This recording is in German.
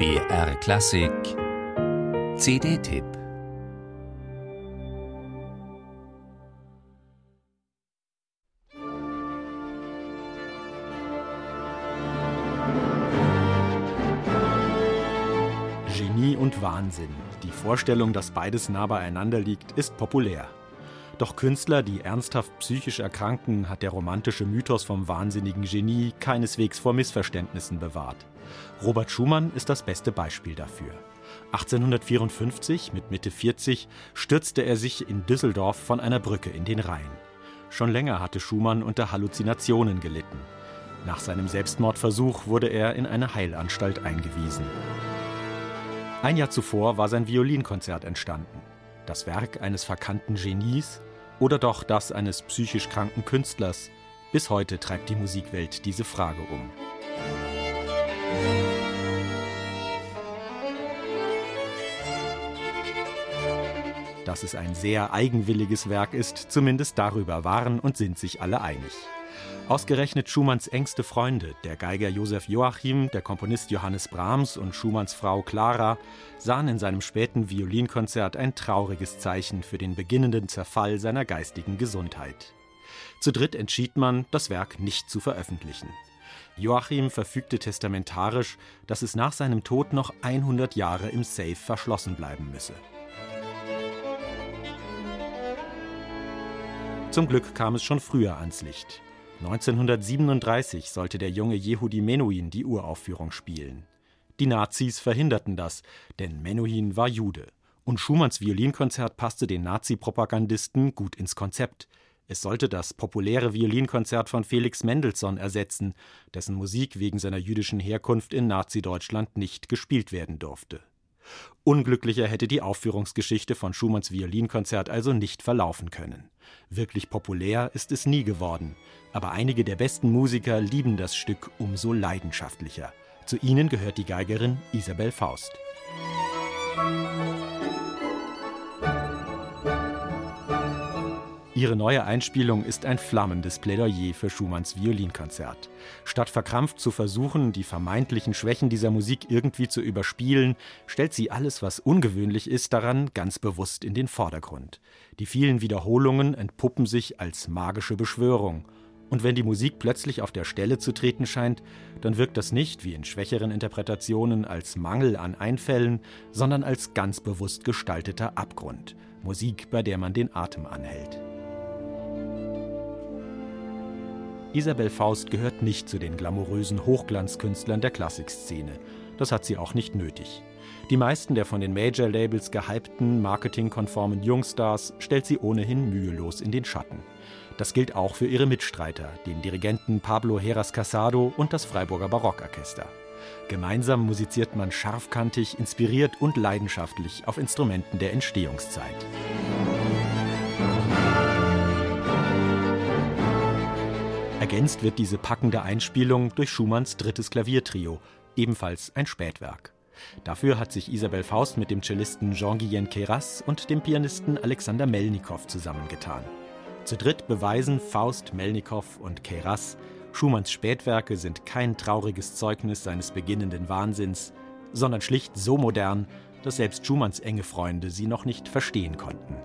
BR Klassik CD-Tipp Genie und Wahnsinn. Die Vorstellung, dass beides nah beieinander liegt, ist populär. Doch Künstler, die ernsthaft psychisch erkranken, hat der romantische Mythos vom wahnsinnigen Genie keineswegs vor Missverständnissen bewahrt. Robert Schumann ist das beste Beispiel dafür. 1854, mit Mitte 40, stürzte er sich in Düsseldorf von einer Brücke in den Rhein. Schon länger hatte Schumann unter Halluzinationen gelitten. Nach seinem Selbstmordversuch wurde er in eine Heilanstalt eingewiesen. Ein Jahr zuvor war sein Violinkonzert entstanden. Das Werk eines verkannten Genies, oder doch das eines psychisch kranken Künstlers? Bis heute treibt die Musikwelt diese Frage um. Dass es ein sehr eigenwilliges Werk ist, zumindest darüber waren und sind sich alle einig. Ausgerechnet Schumanns engste Freunde, der Geiger Josef Joachim, der Komponist Johannes Brahms und Schumanns Frau Clara, sahen in seinem späten Violinkonzert ein trauriges Zeichen für den beginnenden Zerfall seiner geistigen Gesundheit. Zu dritt entschied man, das Werk nicht zu veröffentlichen. Joachim verfügte testamentarisch, dass es nach seinem Tod noch 100 Jahre im Safe verschlossen bleiben müsse. Zum Glück kam es schon früher ans Licht. 1937 sollte der junge Yehudi Menuhin die Uraufführung spielen. Die Nazis verhinderten das, denn Menuhin war Jude. Und Schumanns Violinkonzert passte den Nazi-Propagandisten gut ins Konzept. Es sollte das populäre Violinkonzert von Felix Mendelssohn ersetzen, dessen Musik wegen seiner jüdischen Herkunft in Nazi-Deutschland nicht gespielt werden durfte. Unglücklicher hätte die Aufführungsgeschichte von Schumanns Violinkonzert also nicht verlaufen können. Wirklich populär ist es nie geworden, aber einige der besten Musiker lieben das Stück umso leidenschaftlicher. Zu ihnen gehört die Geigerin Isabel Faust. Ihre neue Einspielung ist ein flammendes Plädoyer für Schumanns Violinkonzert. Statt verkrampft zu versuchen, die vermeintlichen Schwächen dieser Musik irgendwie zu überspielen, stellt sie alles, was ungewöhnlich ist, daran ganz bewusst in den Vordergrund. Die vielen Wiederholungen entpuppen sich als magische Beschwörung. Und wenn die Musik plötzlich auf der Stelle zu treten scheint, dann wirkt das nicht, wie in schwächeren Interpretationen, als Mangel an Einfällen, sondern als ganz bewusst gestalteter Abgrund. Musik, bei der man den Atem anhält. Isabel Faust gehört nicht zu den glamourösen Hochglanzkünstlern der Klassikszene. Das hat sie auch nicht nötig. Die meisten der von den Major-Labels gehypten, marketingkonformen Jungstars stellt sie ohnehin mühelos in den Schatten. Das gilt auch für ihre Mitstreiter, den Dirigenten Pablo Heras Casado und das Freiburger Barockorchester. Gemeinsam musiziert man scharfkantig, inspiriert und leidenschaftlich auf Instrumenten der Entstehungszeit. Ergänzt wird diese packende Einspielung durch Schumanns drittes Klaviertrio, ebenfalls ein Spätwerk. Dafür hat sich Isabel Faust mit dem Cellisten Jean-Guyen Keras und dem Pianisten Alexander Melnikow zusammengetan. Zu dritt beweisen Faust, Melnikow und Keras, Schumanns Spätwerke sind kein trauriges Zeugnis seines beginnenden Wahnsinns, sondern schlicht so modern, dass selbst Schumanns enge Freunde sie noch nicht verstehen konnten.